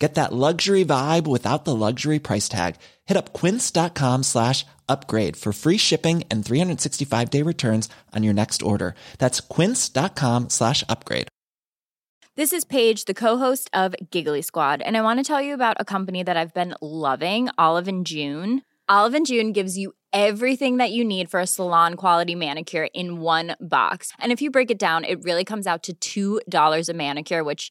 Get that luxury vibe without the luxury price tag. Hit up quince.com slash upgrade for free shipping and 365 day returns on your next order. That's quince.com slash upgrade. This is Paige, the co-host of Giggly Squad, and I want to tell you about a company that I've been loving, Olive and June. Olive and June gives you everything that you need for a salon quality manicure in one box. And if you break it down, it really comes out to $2 a manicure, which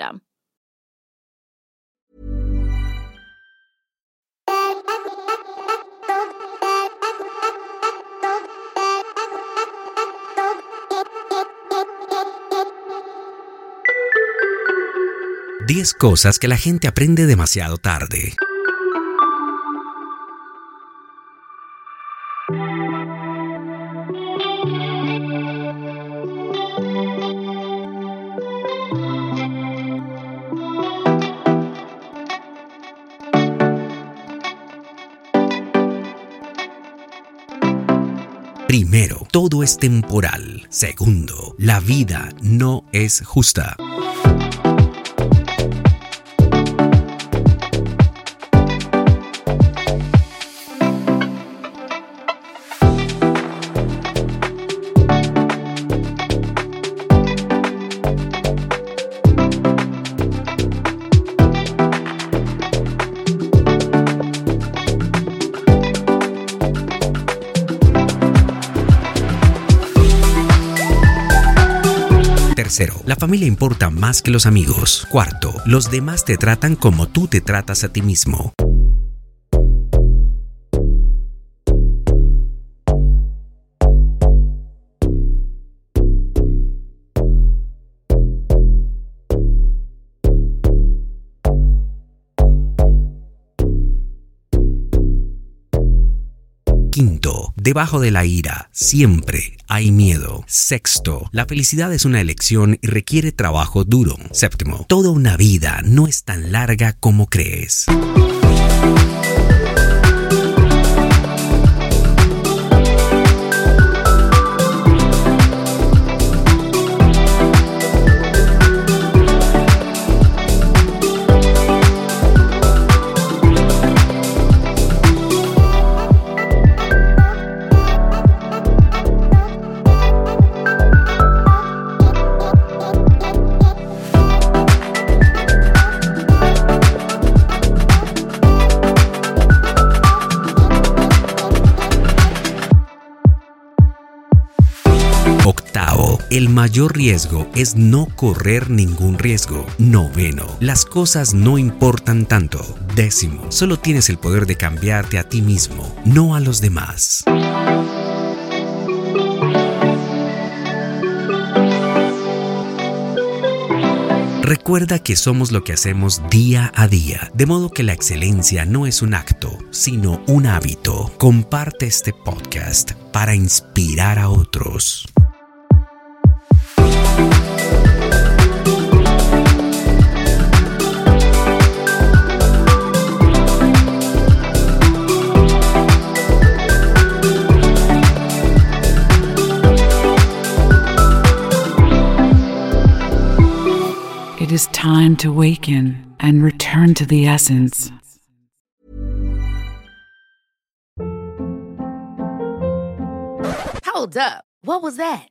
Diez cosas que la gente aprende demasiado tarde. Primero, todo es temporal. Segundo, la vida no es justa. Tercero, la familia importa más que los amigos. Cuarto, los demás te tratan como tú te tratas a ti mismo. Quinto, debajo de la ira siempre hay miedo. Sexto, la felicidad es una elección y requiere trabajo duro. Séptimo, toda una vida no es tan larga como crees. El mayor riesgo es no correr ningún riesgo. Noveno, las cosas no importan tanto. Décimo, solo tienes el poder de cambiarte a ti mismo, no a los demás. Recuerda que somos lo que hacemos día a día, de modo que la excelencia no es un acto, sino un hábito. Comparte este podcast para inspirar a otros. Is time to waken and return to the essence. Hold up. What was that?